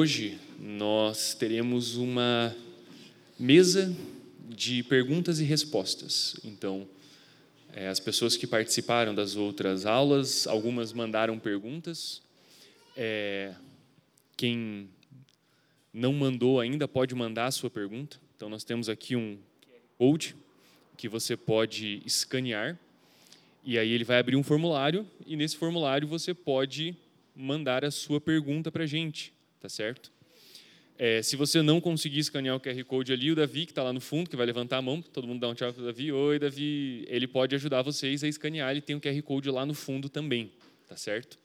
Hoje nós teremos uma mesa de perguntas e respostas. Então, é, as pessoas que participaram das outras aulas, algumas mandaram perguntas. É, quem não mandou ainda pode mandar a sua pergunta. Então, nós temos aqui um code que você pode escanear e aí ele vai abrir um formulário e nesse formulário você pode mandar a sua pergunta para a gente tá certo? É, se você não conseguir escanear o QR Code ali, o Davi, que está lá no fundo, que vai levantar a mão, todo mundo dá um tchau para o Davi. Oi, Davi. Ele pode ajudar vocês a escanear, ele tem o QR Code lá no fundo também, tá certo?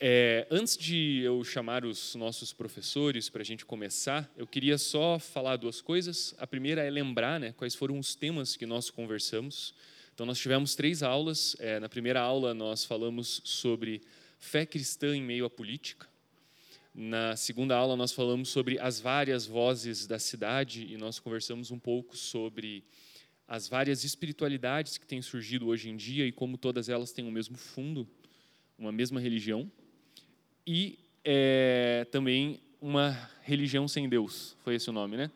É, antes de eu chamar os nossos professores para a gente começar, eu queria só falar duas coisas. A primeira é lembrar né, quais foram os temas que nós conversamos. Então, nós tivemos três aulas. É, na primeira aula, nós falamos sobre fé cristã em meio à política. Na segunda aula, nós falamos sobre as várias vozes da cidade e nós conversamos um pouco sobre as várias espiritualidades que têm surgido hoje em dia e como todas elas têm o mesmo fundo, uma mesma religião, e é, também uma religião sem Deus, foi esse o nome, né?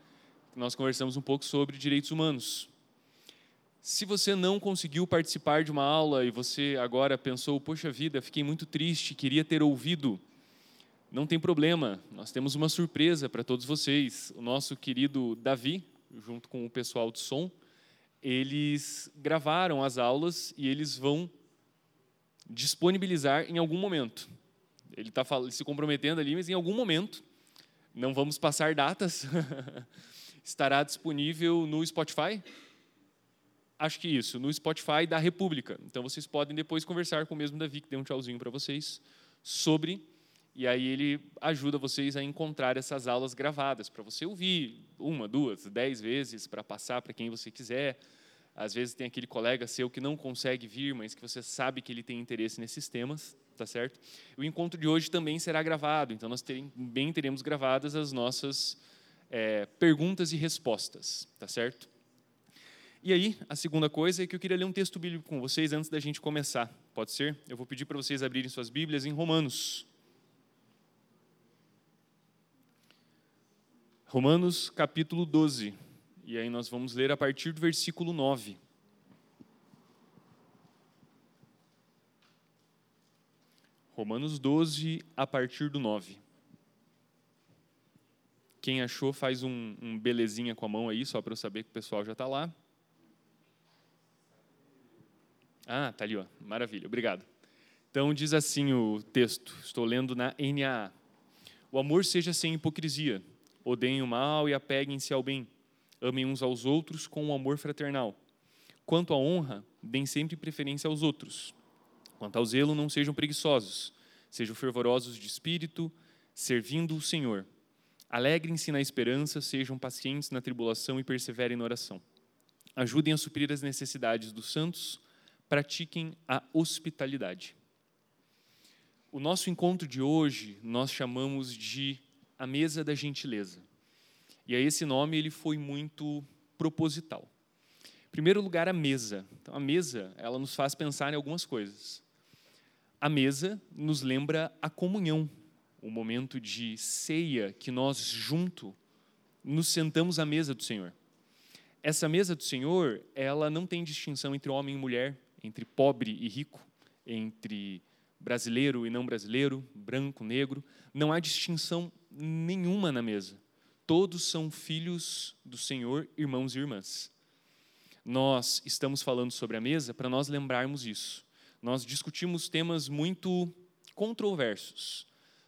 Nós conversamos um pouco sobre direitos humanos. Se você não conseguiu participar de uma aula e você agora pensou, poxa vida, fiquei muito triste, queria ter ouvido não tem problema, nós temos uma surpresa para todos vocês. O nosso querido Davi, junto com o pessoal do som, eles gravaram as aulas e eles vão disponibilizar em algum momento. Ele está se comprometendo ali, mas em algum momento, não vamos passar datas, estará disponível no Spotify. Acho que isso, no Spotify da República. Então vocês podem depois conversar com o mesmo Davi, que deu um tchauzinho para vocês, sobre e aí ele ajuda vocês a encontrar essas aulas gravadas para você ouvir uma, duas, dez vezes para passar para quem você quiser. Às vezes tem aquele colega seu que não consegue vir, mas que você sabe que ele tem interesse nesses temas, tá certo? O encontro de hoje também será gravado, então nós também teremos gravadas as nossas é, perguntas e respostas, tá certo? E aí, a segunda coisa é que eu queria ler um texto bíblico com vocês antes da gente começar. Pode ser? Eu vou pedir para vocês abrirem suas Bíblias em Romanos, Romanos capítulo 12. E aí nós vamos ler a partir do versículo 9. Romanos 12, a partir do 9. Quem achou, faz um, um belezinha com a mão aí, só para eu saber que o pessoal já está lá. Ah, tá ali, ó. Maravilha, obrigado. Então diz assim o texto, estou lendo na NAA. O amor seja sem hipocrisia Odeiem o mal e apeguem-se ao bem. Amem uns aos outros com um amor fraternal. Quanto à honra, deem sempre preferência aos outros. Quanto ao zelo, não sejam preguiçosos. Sejam fervorosos de espírito, servindo o Senhor. Alegrem-se na esperança, sejam pacientes na tribulação e perseverem na oração. Ajudem a suprir as necessidades dos santos, pratiquem a hospitalidade. O nosso encontro de hoje nós chamamos de a mesa da gentileza. E aí esse nome ele foi muito proposital. Em primeiro lugar, a mesa. Então, a mesa, ela nos faz pensar em algumas coisas. A mesa nos lembra a comunhão, o momento de ceia que nós junto nos sentamos à mesa do Senhor. Essa mesa do Senhor, ela não tem distinção entre homem e mulher, entre pobre e rico, entre brasileiro e não brasileiro, branco, negro. Não há distinção nenhuma na mesa. Todos são filhos do Senhor, irmãos e irmãs. Nós estamos falando sobre a mesa para nós lembrarmos isso. Nós discutimos temas muito controversos.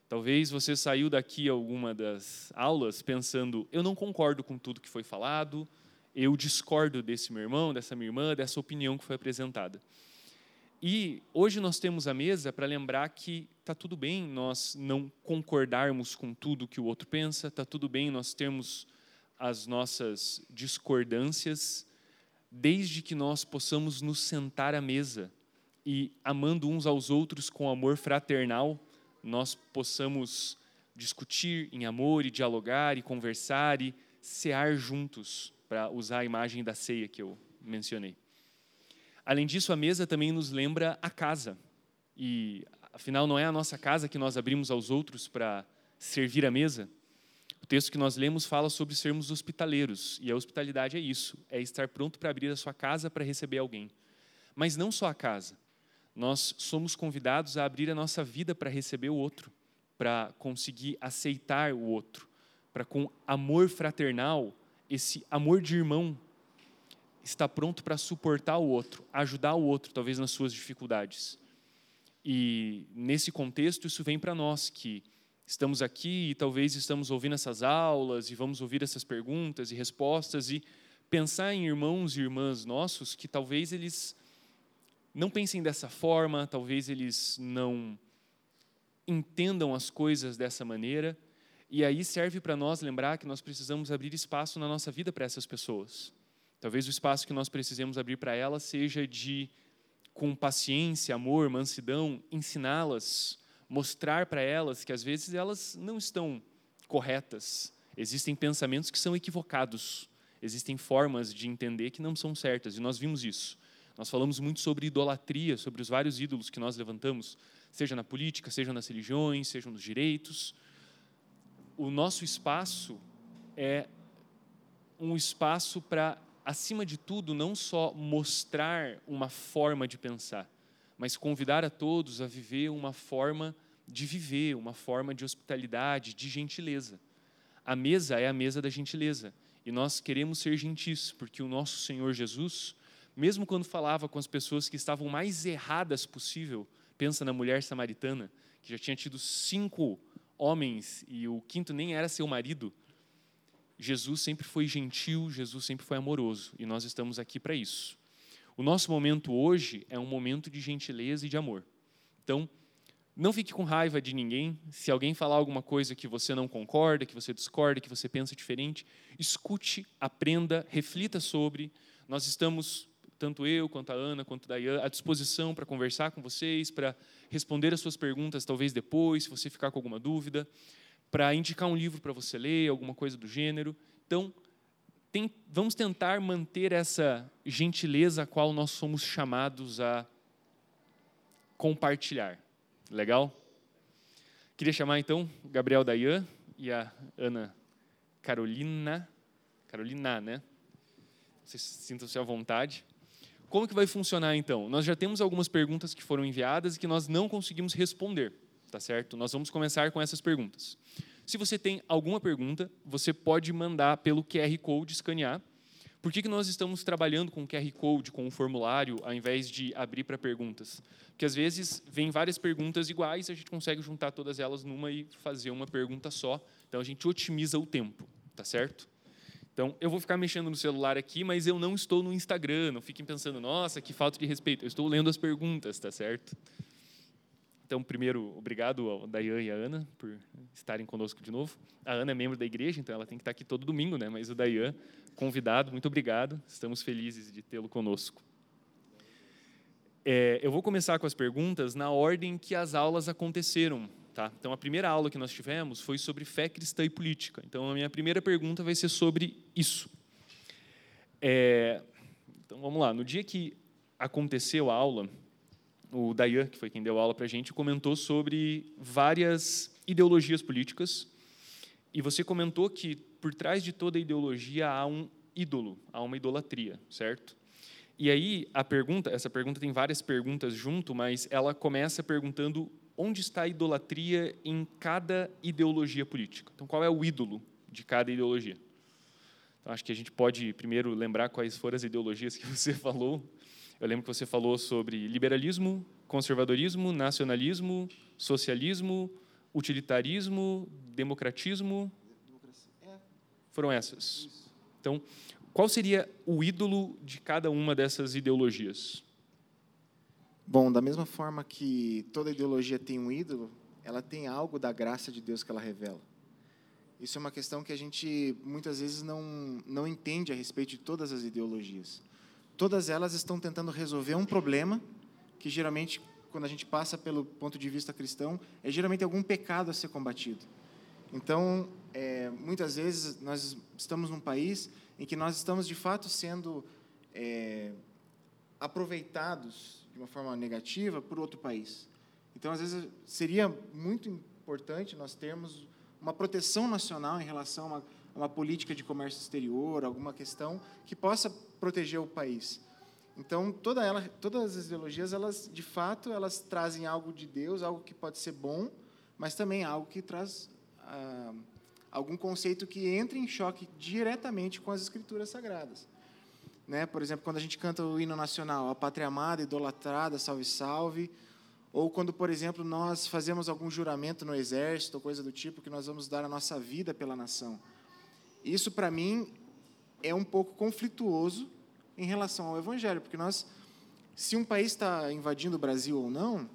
Talvez você saiu daqui alguma das aulas pensando: eu não concordo com tudo que foi falado, eu discordo desse meu irmão, dessa minha irmã, dessa opinião que foi apresentada. E hoje nós temos a mesa para lembrar que está tudo bem nós não concordarmos com tudo que o outro pensa, está tudo bem nós termos as nossas discordâncias, desde que nós possamos nos sentar à mesa e, amando uns aos outros com amor fraternal, nós possamos discutir em amor e dialogar e conversar e cear juntos, para usar a imagem da ceia que eu mencionei. Além disso, a mesa também nos lembra a casa. E, afinal, não é a nossa casa que nós abrimos aos outros para servir a mesa, o texto que nós lemos fala sobre sermos hospitaleiros, e a hospitalidade é isso, é estar pronto para abrir a sua casa para receber alguém. Mas não só a casa. Nós somos convidados a abrir a nossa vida para receber o outro, para conseguir aceitar o outro, para com amor fraternal, esse amor de irmão, estar pronto para suportar o outro, ajudar o outro, talvez nas suas dificuldades. E nesse contexto, isso vem para nós que estamos aqui e talvez estamos ouvindo essas aulas e vamos ouvir essas perguntas e respostas e pensar em irmãos e irmãs nossos que talvez eles não pensem dessa forma, talvez eles não entendam as coisas dessa maneira. E aí serve para nós lembrar que nós precisamos abrir espaço na nossa vida para essas pessoas. Talvez o espaço que nós precisemos abrir para elas seja de, com paciência, amor, mansidão, ensiná-las mostrar para elas que às vezes elas não estão corretas. Existem pensamentos que são equivocados. Existem formas de entender que não são certas, e nós vimos isso. Nós falamos muito sobre idolatria, sobre os vários ídolos que nós levantamos, seja na política, seja nas religiões, seja nos direitos. O nosso espaço é um espaço para, acima de tudo, não só mostrar uma forma de pensar, mas convidar a todos a viver uma forma de viver, uma forma de hospitalidade, de gentileza. A mesa é a mesa da gentileza. E nós queremos ser gentis, porque o nosso Senhor Jesus, mesmo quando falava com as pessoas que estavam mais erradas possível, pensa na mulher samaritana, que já tinha tido cinco homens e o quinto nem era seu marido. Jesus sempre foi gentil, Jesus sempre foi amoroso, e nós estamos aqui para isso. O nosso momento hoje é um momento de gentileza e de amor. Então, não fique com raiva de ninguém. Se alguém falar alguma coisa que você não concorda, que você discorda, que você pensa diferente, escute, aprenda, reflita sobre. Nós estamos, tanto eu, quanto a Ana, quanto a Dayan, à disposição para conversar com vocês, para responder as suas perguntas, talvez depois, se você ficar com alguma dúvida, para indicar um livro para você ler, alguma coisa do gênero. Então, tem, vamos tentar manter essa gentileza a qual nós somos chamados a compartilhar. Legal? Queria chamar então Gabriel Dayan e a Ana Carolina. Carolina, né? Vocês sintam-se à vontade. Como que vai funcionar então? Nós já temos algumas perguntas que foram enviadas e que nós não conseguimos responder, tá certo? Nós vamos começar com essas perguntas. Se você tem alguma pergunta, você pode mandar pelo QR Code escanear. Por que, que nós estamos trabalhando com QR Code, com o formulário, ao invés de abrir para perguntas? Porque às vezes vem várias perguntas iguais, a gente consegue juntar todas elas numa e fazer uma pergunta só. Então a gente otimiza o tempo, tá certo? Então, eu vou ficar mexendo no celular aqui, mas eu não estou no Instagram. Não fiquem pensando, nossa, que falta de respeito. Eu estou lendo as perguntas, tá certo? Então, primeiro, obrigado ao Dayan e à Ana por estarem conosco de novo. A Ana é membro da igreja, então ela tem que estar aqui todo domingo, né? Mas o Dayan, convidado, muito obrigado. Estamos felizes de tê-lo conosco. É, eu vou começar com as perguntas na ordem que as aulas aconteceram. Tá? Então, a primeira aula que nós tivemos foi sobre fé cristã e política. Então, a minha primeira pergunta vai ser sobre isso. É, então, vamos lá. No dia que aconteceu a aula, o Dayan, que foi quem deu aula para a gente, comentou sobre várias ideologias políticas. E você comentou que por trás de toda ideologia há um ídolo, há uma idolatria, certo? E aí a pergunta, essa pergunta tem várias perguntas junto, mas ela começa perguntando onde está a idolatria em cada ideologia política. Então, qual é o ídolo de cada ideologia? Então, acho que a gente pode primeiro lembrar quais foram as ideologias que você falou eu lembro que você falou sobre liberalismo, conservadorismo, nacionalismo, socialismo, utilitarismo, democratismo. Foram essas. Então, qual seria o ídolo de cada uma dessas ideologias? Bom, da mesma forma que toda ideologia tem um ídolo, ela tem algo da graça de Deus que ela revela. Isso é uma questão que a gente muitas vezes não, não entende a respeito de todas as ideologias todas elas estão tentando resolver um problema que geralmente, quando a gente passa pelo ponto de vista cristão, é geralmente algum pecado a ser combatido. Então, é, muitas vezes nós estamos num país em que nós estamos de fato sendo é, aproveitados de uma forma negativa por outro país. Então, às vezes seria muito importante nós termos uma proteção nacional em relação a uma, uma política de comércio exterior, alguma questão que possa proteger o país. Então, toda ela, todas as ideologias, elas, de fato, elas trazem algo de Deus, algo que pode ser bom, mas também algo que traz ah, algum conceito que entra em choque diretamente com as escrituras sagradas. Né? Por exemplo, quando a gente canta o hino nacional, a pátria amada, idolatrada, salve, salve, ou quando, por exemplo, nós fazemos algum juramento no exército, coisa do tipo, que nós vamos dar a nossa vida pela nação. Isso, para mim, é um pouco conflituoso em relação ao Evangelho, porque nós, se um país está invadindo o Brasil ou não,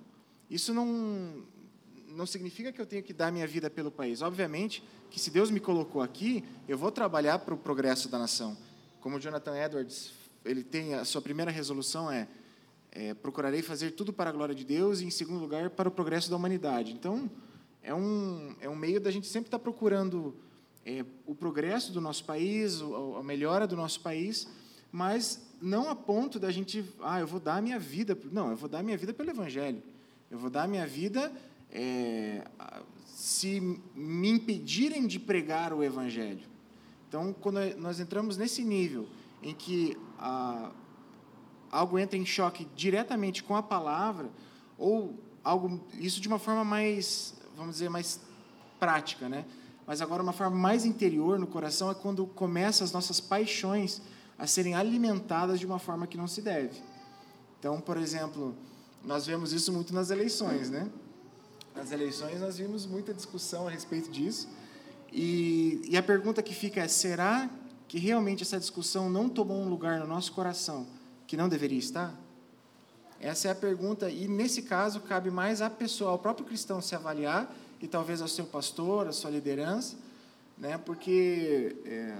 isso não, não significa que eu tenho que dar minha vida pelo país. Obviamente que se Deus me colocou aqui, eu vou trabalhar para o progresso da nação. Como Jonathan Edwards, ele tem a sua primeira resolução é, é procurarei fazer tudo para a glória de Deus e em segundo lugar para o progresso da humanidade. Então é um é um meio da gente sempre estar procurando é, o progresso do nosso país, a melhora do nosso país mas não a ponto da gente, ah, eu vou dar a minha vida, não, eu vou dar a minha vida pelo Evangelho, eu vou dar a minha vida é, se me impedirem de pregar o Evangelho. Então, quando nós entramos nesse nível em que algo entra em choque diretamente com a palavra, ou algo, isso de uma forma mais, vamos dizer, mais prática, né? Mas agora uma forma mais interior no coração é quando começam as nossas paixões a serem alimentadas de uma forma que não se deve. Então, por exemplo, nós vemos isso muito nas eleições, né? Nas eleições nós vimos muita discussão a respeito disso. E, e a pergunta que fica é: será que realmente essa discussão não tomou um lugar no nosso coração que não deveria estar? Essa é a pergunta, e nesse caso cabe mais à pessoa, ao próprio cristão se avaliar, e talvez ao seu pastor, à sua liderança, né? porque é,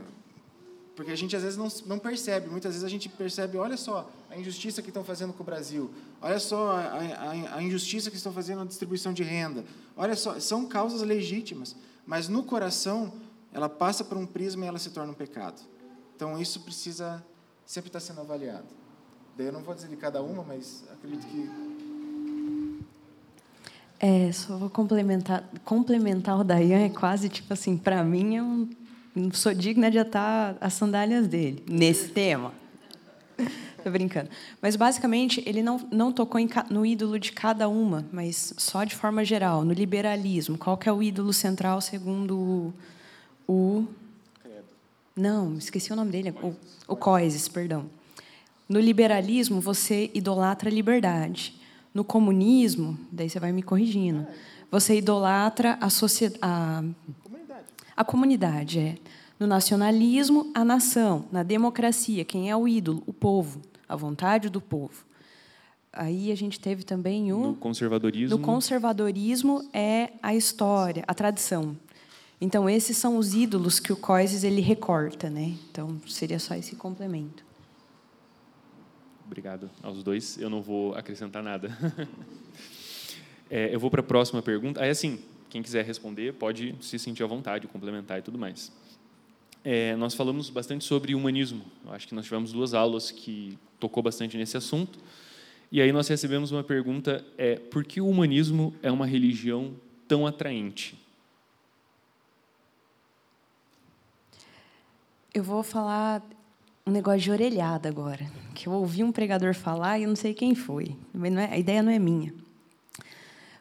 porque a gente às vezes não, não percebe, muitas vezes a gente percebe, olha só a injustiça que estão fazendo com o Brasil, olha só a, a, a injustiça que estão fazendo na distribuição de renda, olha só, são causas legítimas, mas no coração ela passa por um prisma e ela se torna um pecado. Então isso precisa sempre estar sendo avaliado. Daí eu não vou dizer de cada uma, mas acredito que é, só vou complementar, complementar o Dayan é quase tipo assim, para mim é um não sou digna de atar as sandálias dele nesse tema. Estou brincando. Mas, basicamente, ele não, não tocou em, no ídolo de cada uma, mas só de forma geral, no liberalismo. Qual que é o ídolo central segundo o... o não, esqueci o nome dele. O, o Coises, perdão. No liberalismo, você idolatra a liberdade. No comunismo, daí você vai me corrigindo, você idolatra a sociedade a comunidade é. No nacionalismo, a nação. Na democracia, quem é o ídolo? O povo, a vontade do povo. Aí a gente teve também o. No conservadorismo. No conservadorismo é a história, a tradição. Então esses são os ídolos que o Coises ele recorta, né? Então seria só esse complemento. Obrigado aos dois. Eu não vou acrescentar nada. é, eu vou para a próxima pergunta. Aí assim, quem quiser responder pode se sentir à vontade, complementar e tudo mais. É, nós falamos bastante sobre humanismo. Eu acho que nós tivemos duas aulas que tocou bastante nesse assunto. E aí nós recebemos uma pergunta: é por que o humanismo é uma religião tão atraente? Eu vou falar um negócio de orelhada agora, que eu ouvi um pregador falar e eu não sei quem foi. É, a ideia não é minha.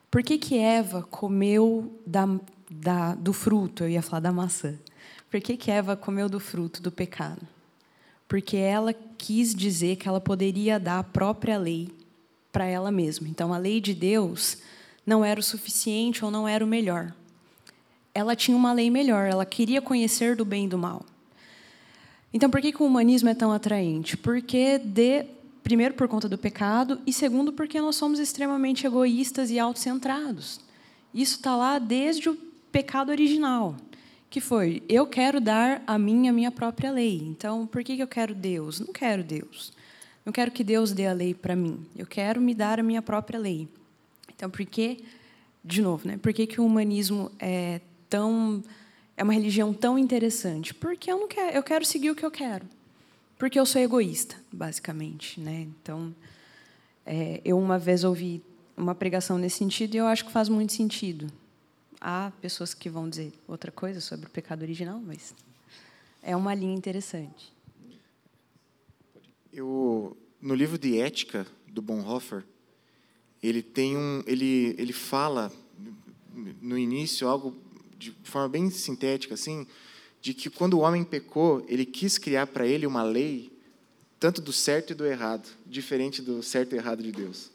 Por que, que Eva comeu da, da, do fruto? Eu ia falar da maçã. Por que, que Eva comeu do fruto do pecado? Porque ela quis dizer que ela poderia dar a própria lei para ela mesma. Então, a lei de Deus não era o suficiente ou não era o melhor. Ela tinha uma lei melhor, ela queria conhecer do bem e do mal. Então, por que, que o humanismo é tão atraente? Porque de Primeiro, por conta do pecado, e segundo, porque nós somos extremamente egoístas e autocentrados. Isso está lá desde o pecado original, que foi: eu quero dar a mim a minha própria lei. Então, por que eu quero Deus? Não quero Deus. Não quero que Deus dê a lei para mim. Eu quero me dar a minha própria lei. Então, por que, de novo, né? Por que, que o humanismo é tão é uma religião tão interessante? Porque eu não quero, eu quero seguir o que eu quero porque eu sou egoísta, basicamente, né? Então, é, eu uma vez ouvi uma pregação nesse sentido e eu acho que faz muito sentido. Há pessoas que vão dizer outra coisa sobre o pecado original, mas é uma linha interessante. Eu, no livro de Ética do Bonhoeffer, ele tem um, ele ele fala no início algo de forma bem sintética assim, de que quando o homem pecou, ele quis criar para ele uma lei tanto do certo e do errado, diferente do certo e errado de Deus.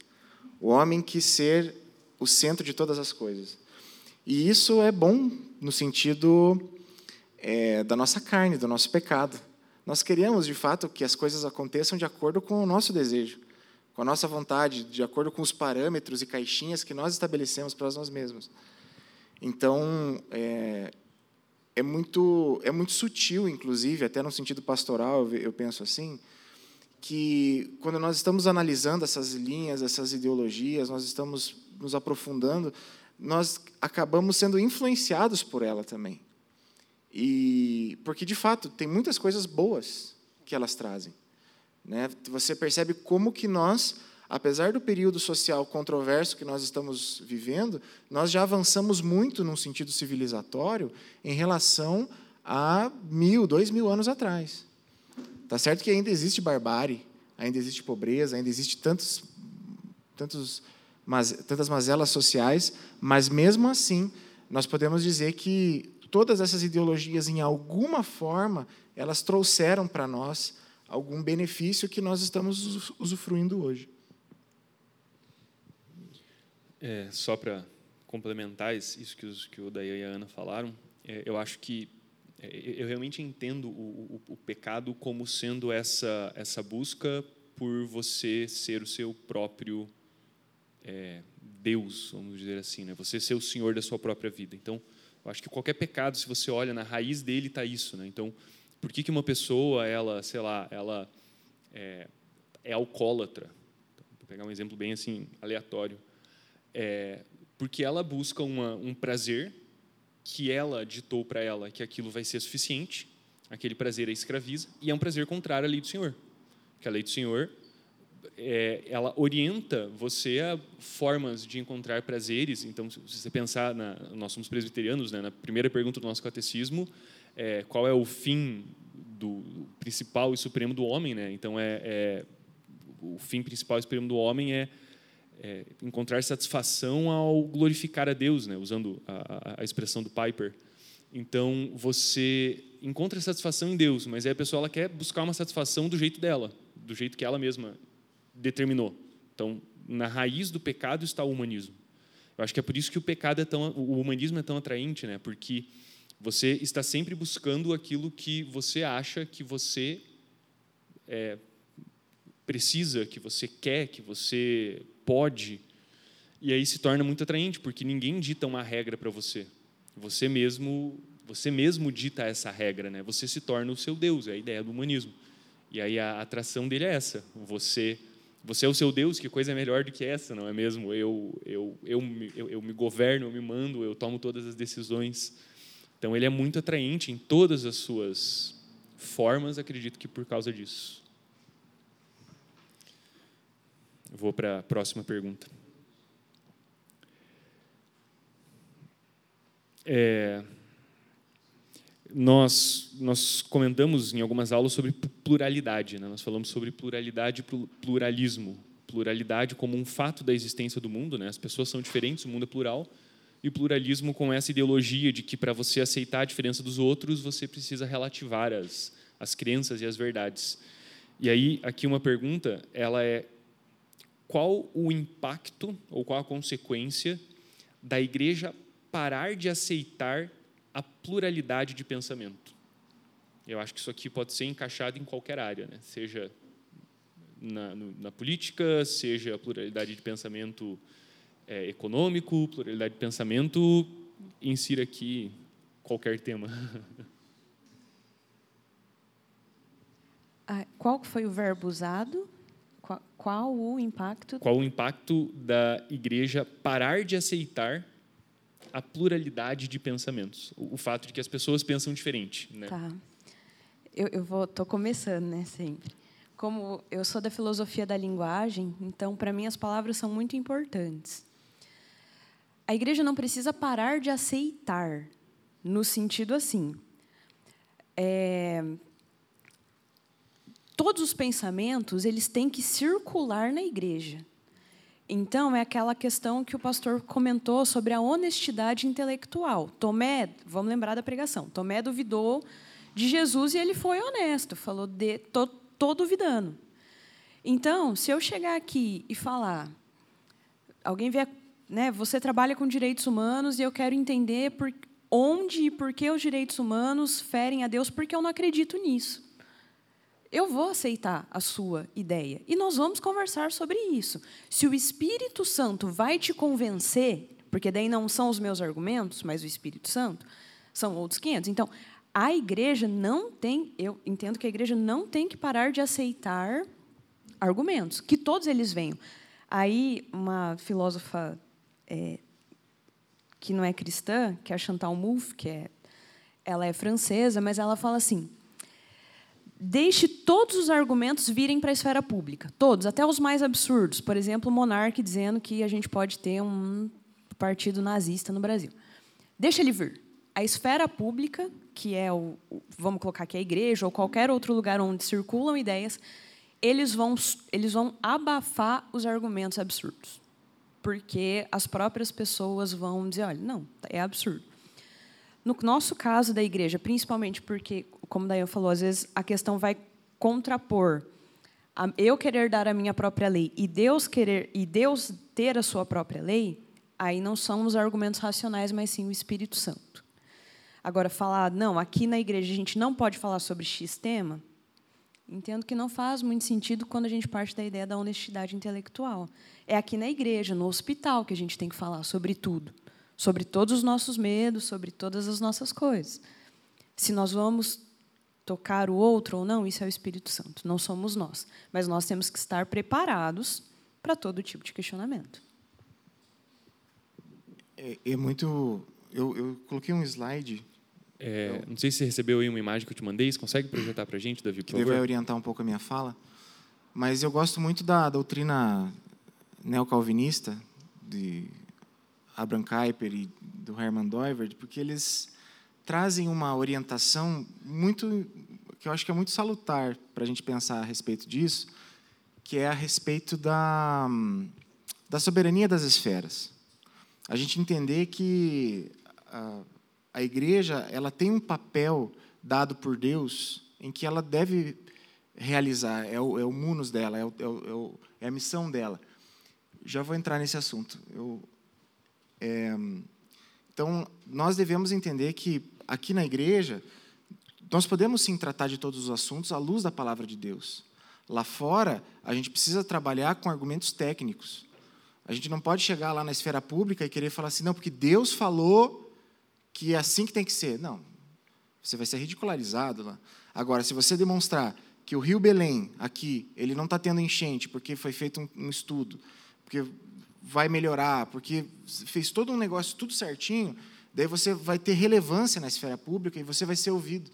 O homem quis ser o centro de todas as coisas. E isso é bom no sentido é, da nossa carne, do nosso pecado. Nós queremos, de fato, que as coisas aconteçam de acordo com o nosso desejo, com a nossa vontade, de acordo com os parâmetros e caixinhas que nós estabelecemos para nós mesmos. Então, é, é muito, é muito sutil, inclusive, até no sentido pastoral, eu penso assim, que quando nós estamos analisando essas linhas, essas ideologias, nós estamos nos aprofundando, nós acabamos sendo influenciados por ela também. E porque de fato tem muitas coisas boas que elas trazem, né? Você percebe como que nós, apesar do período social controverso que nós estamos vivendo, nós já avançamos muito num sentido civilizatório em relação a mil, dois mil anos atrás. Tá certo que ainda existe barbárie, ainda existe pobreza, ainda existe tantos, tantos, mas, tantas mazelas sociais, mas mesmo assim nós podemos dizer que todas essas ideologias, em alguma forma, elas trouxeram para nós algum benefício que nós estamos usufruindo hoje. É, só para complementar isso que, os, que o Daí e a Ana falaram, é, eu acho que é, eu realmente entendo o, o, o, pecado como sendo essa essa busca por você ser o seu próprio é, Deus, vamos dizer assim, né? Você ser o Senhor da sua própria vida. Então, eu acho que qualquer pecado, se você olha na raiz dele, está isso, né? Então, por que que uma pessoa, ela, sei lá, ela é, é alcoólatra? Vou pegar um exemplo bem assim aleatório. É, porque ela busca uma, um prazer que ela ditou para ela que aquilo vai ser suficiente, aquele prazer a escraviza, e é um prazer contrário à lei do Senhor. Que a lei do Senhor é, ela orienta você a formas de encontrar prazeres. Então, se você pensar, na, nós somos presbiterianos, né, na primeira pergunta do nosso catecismo, é, qual é o fim do principal e supremo do homem? Né? Então, é, é o fim principal e supremo do homem é é, encontrar satisfação ao glorificar a Deus, né? usando a, a, expressão do Piper. Então, você encontra satisfação em Deus, mas aí a pessoa ela quer buscar uma satisfação do jeito dela, do jeito que ela mesma determinou. Então, na raiz do pecado está o humanismo. Eu acho que é por isso que o pecado é tão, o humanismo é tão atraente, né? Porque você está sempre buscando aquilo que você acha que você é, precisa, que você quer, que você pode. E aí se torna muito atraente, porque ninguém dita uma regra para você. Você mesmo, você mesmo dita essa regra, né? Você se torna o seu Deus, é a ideia do humanismo. E aí a atração dele é essa. Você você é o seu Deus, que coisa melhor do que essa, não é mesmo? Eu, eu, eu, eu, eu me governo, eu me mando, eu tomo todas as decisões. Então, ele é muito atraente em todas as suas formas, acredito que por causa disso. Vou para a próxima pergunta. É, nós, nós comentamos em algumas aulas sobre pluralidade, né? nós falamos sobre pluralidade e pluralismo. Pluralidade como um fato da existência do mundo, né? as pessoas são diferentes, o mundo é plural, e o pluralismo com essa ideologia de que para você aceitar a diferença dos outros, você precisa relativar as, as crenças e as verdades. E aí, aqui uma pergunta, ela é qual o impacto ou qual a consequência da igreja parar de aceitar a pluralidade de pensamento. Eu acho que isso aqui pode ser encaixado em qualquer área, né? seja na, no, na política, seja a pluralidade de pensamento é, econômico, pluralidade de pensamento, insira aqui qualquer tema. Ah, qual foi o verbo usado? Qual, qual o impacto? Qual o impacto da igreja parar de aceitar a pluralidade de pensamentos, o, o fato de que as pessoas pensam diferente, né? Tá. Eu, eu vou, tô começando, né, sempre. Como eu sou da filosofia da linguagem, então para mim as palavras são muito importantes. a igreja não precisa parar de aceitar, no sentido assim. É, todos os pensamentos eles têm que circular na igreja. Então, é aquela questão que o pastor comentou sobre a honestidade intelectual. Tomé, vamos lembrar da pregação, Tomé duvidou de Jesus e ele foi honesto, falou, tô duvidando. Então, se eu chegar aqui e falar, alguém vier, né, você trabalha com direitos humanos e eu quero entender por, onde e por que os direitos humanos ferem a Deus, porque eu não acredito nisso eu vou aceitar a sua ideia e nós vamos conversar sobre isso. Se o Espírito Santo vai te convencer, porque daí não são os meus argumentos, mas o Espírito Santo, são outros 500. Então, a igreja não tem, eu entendo que a igreja não tem que parar de aceitar argumentos, que todos eles venham. Aí, uma filósofa é, que não é cristã, que é a Chantal Mouffe, que é, ela é francesa, mas ela fala assim: deixe todos os argumentos virem para a esfera pública, todos, até os mais absurdos. Por exemplo, o monarca dizendo que a gente pode ter um partido nazista no Brasil. Deixa ele vir. A esfera pública, que é o, vamos colocar aqui a igreja ou qualquer outro lugar onde circulam ideias, eles vão eles vão abafar os argumentos absurdos. Porque as próprias pessoas vão dizer, olha, não, é absurdo. No nosso caso da igreja, principalmente porque, como Dayan falou, às vezes a questão vai contrapor eu querer dar a minha própria lei e Deus querer e Deus ter a sua própria lei, aí não são os argumentos racionais, mas sim o Espírito Santo. Agora falar, não, aqui na igreja a gente não pode falar sobre X tema, entendo que não faz muito sentido quando a gente parte da ideia da honestidade intelectual. É aqui na igreja, no hospital que a gente tem que falar sobre tudo sobre todos os nossos medos, sobre todas as nossas coisas. Se nós vamos tocar o outro ou não, isso é o Espírito Santo, não somos nós. Mas nós temos que estar preparados para todo tipo de questionamento. É, é muito. Eu, eu, coloquei um slide. É, não sei se você recebeu aí uma imagem que eu te mandei. Você consegue projetar para a gente, Davi, que vai orientar um pouco a minha fala. Mas eu gosto muito da doutrina neocalvinista, de Abraham Kuyper e do Herman Doivert, porque eles trazem uma orientação muito que eu acho que é muito salutar para a gente pensar a respeito disso, que é a respeito da, da soberania das esferas. A gente entender que a, a igreja ela tem um papel dado por Deus em que ela deve realizar, é o, é o munus dela, é, o, é, o, é, a missão dela. Já vou entrar nesse assunto. Eu é, então, nós devemos entender que aqui na igreja, nós podemos sim tratar de todos os assuntos à luz da palavra de Deus. Lá fora, a gente precisa trabalhar com argumentos técnicos. A gente não pode chegar lá na esfera pública e querer falar assim, não, porque Deus falou que é assim que tem que ser. Não, você vai ser ridicularizado lá. Agora, se você demonstrar que o Rio Belém, aqui, ele não está tendo enchente porque foi feito um, um estudo, porque vai melhorar, porque fez todo um negócio tudo certinho, daí você vai ter relevância na esfera pública e você vai ser ouvido.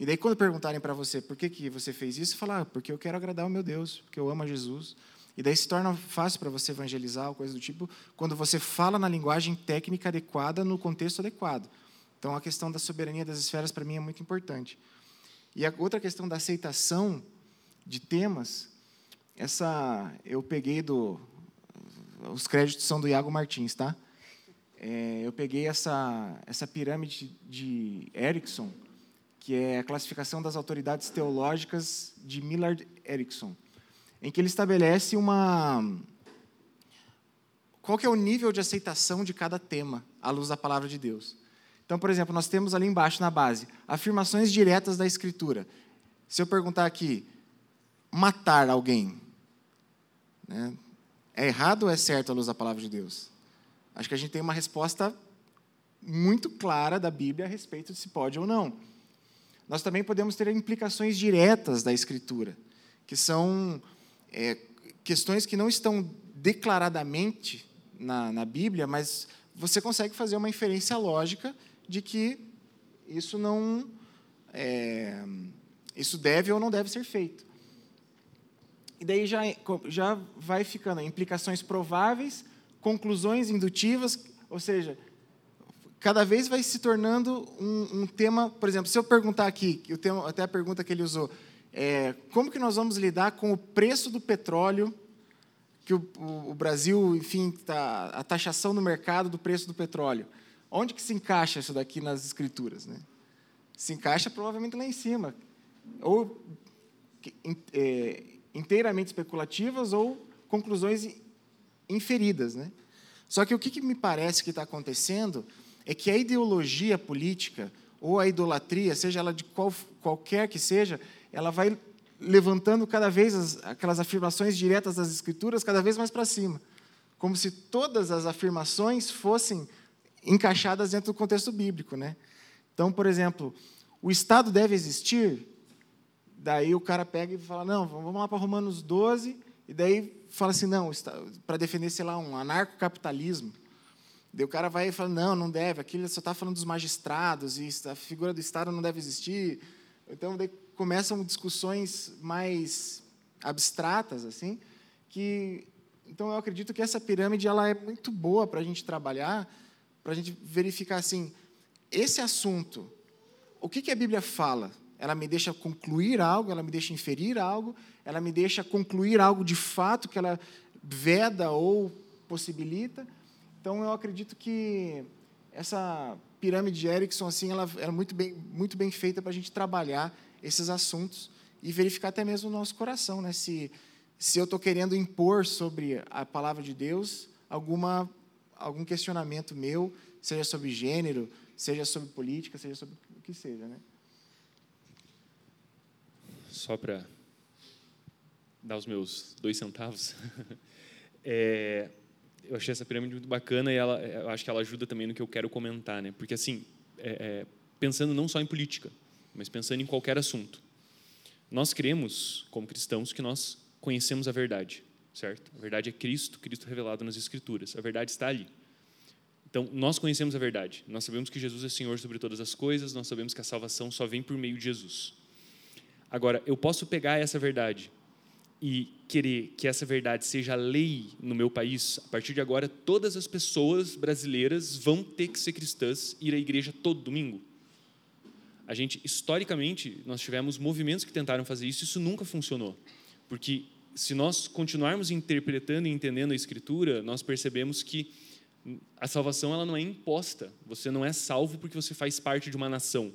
E daí quando perguntarem para você por que, que você fez isso, você ah, porque eu quero agradar o meu Deus, porque eu amo a Jesus. E daí se torna fácil para você evangelizar ou coisa do tipo, quando você fala na linguagem técnica adequada, no contexto adequado. Então a questão da soberania das esferas para mim é muito importante. E a outra questão da aceitação de temas, essa eu peguei do os créditos são do Iago Martins, tá? É, eu peguei essa, essa pirâmide de Erickson, que é a classificação das autoridades teológicas de Millard Erickson, em que ele estabelece uma qual que é o nível de aceitação de cada tema à luz da palavra de Deus. Então, por exemplo, nós temos ali embaixo na base afirmações diretas da Escritura. Se eu perguntar aqui, matar alguém, né? É errado ou é certo à luz da palavra de Deus? Acho que a gente tem uma resposta muito clara da Bíblia a respeito de se pode ou não. Nós também podemos ter implicações diretas da Escritura, que são é, questões que não estão declaradamente na, na Bíblia, mas você consegue fazer uma inferência lógica de que isso não é, isso deve ou não deve ser feito. E daí já, já vai ficando implicações prováveis, conclusões indutivas, Ou seja, cada vez vai se tornando um, um tema. Por exemplo, se eu perguntar aqui, o tema, até a pergunta que ele usou, é, como que nós vamos lidar com o preço do petróleo? Que o, o, o Brasil, enfim, tá, a taxação no mercado do preço do petróleo. Onde que se encaixa isso daqui nas escrituras? Né? Se encaixa provavelmente lá em cima. Ou é, inteiramente especulativas ou conclusões inferidas. Né? Só que o que, me parece que está acontecendo é que a ideologia política ou a idolatria, seja ela de qual, qualquer que seja, ela vai levantando cada vez as, aquelas afirmações diretas das Escrituras cada vez mais para cima, como se todas as afirmações fossem encaixadas dentro do contexto bíblico, né? Então, por exemplo, o Estado deve existir. Daí o cara pega e fala: não, vamos lá para Romanos 12, e daí fala assim: não, para defender, sei lá, um anarcocapitalismo. Daí o cara vai e fala: não, não deve, aquilo só está falando dos magistrados, e a figura do Estado não deve existir. Então, daí começam discussões mais abstratas, assim, que. Então, eu acredito que essa pirâmide ela é muito boa para a gente trabalhar, para a gente verificar assim, esse assunto, o que, que a Bíblia fala? Ela me deixa concluir algo, ela me deixa inferir algo, ela me deixa concluir algo de fato que ela veda ou possibilita. Então, eu acredito que essa pirâmide de Erickson assim, ela é muito bem, muito bem feita para a gente trabalhar esses assuntos e verificar até mesmo o nosso coração, né? Se se eu estou querendo impor sobre a palavra de Deus alguma algum questionamento meu, seja sobre gênero, seja sobre política, seja sobre o que seja, né? Só para dar os meus dois centavos, é, eu achei essa pirâmide muito bacana e ela, eu acho que ela ajuda também no que eu quero comentar, né? Porque assim, é, é, pensando não só em política, mas pensando em qualquer assunto, nós cremos como cristãos que nós conhecemos a verdade certo? A verdade é Cristo, Cristo revelado nas Escrituras. A verdade está ali. Então, nós conhecemos a verdade. Nós sabemos que Jesus é Senhor sobre todas as coisas, nós sabemos que a salvação só vem por meio de Jesus. Agora, eu posso pegar essa verdade e querer que essa verdade seja lei no meu país. A partir de agora, todas as pessoas brasileiras vão ter que ser cristãs ir à igreja todo domingo. A gente, historicamente, nós tivemos movimentos que tentaram fazer isso, isso nunca funcionou. Porque se nós continuarmos interpretando e entendendo a Escritura, nós percebemos que a salvação ela não é imposta. Você não é salvo porque você faz parte de uma nação.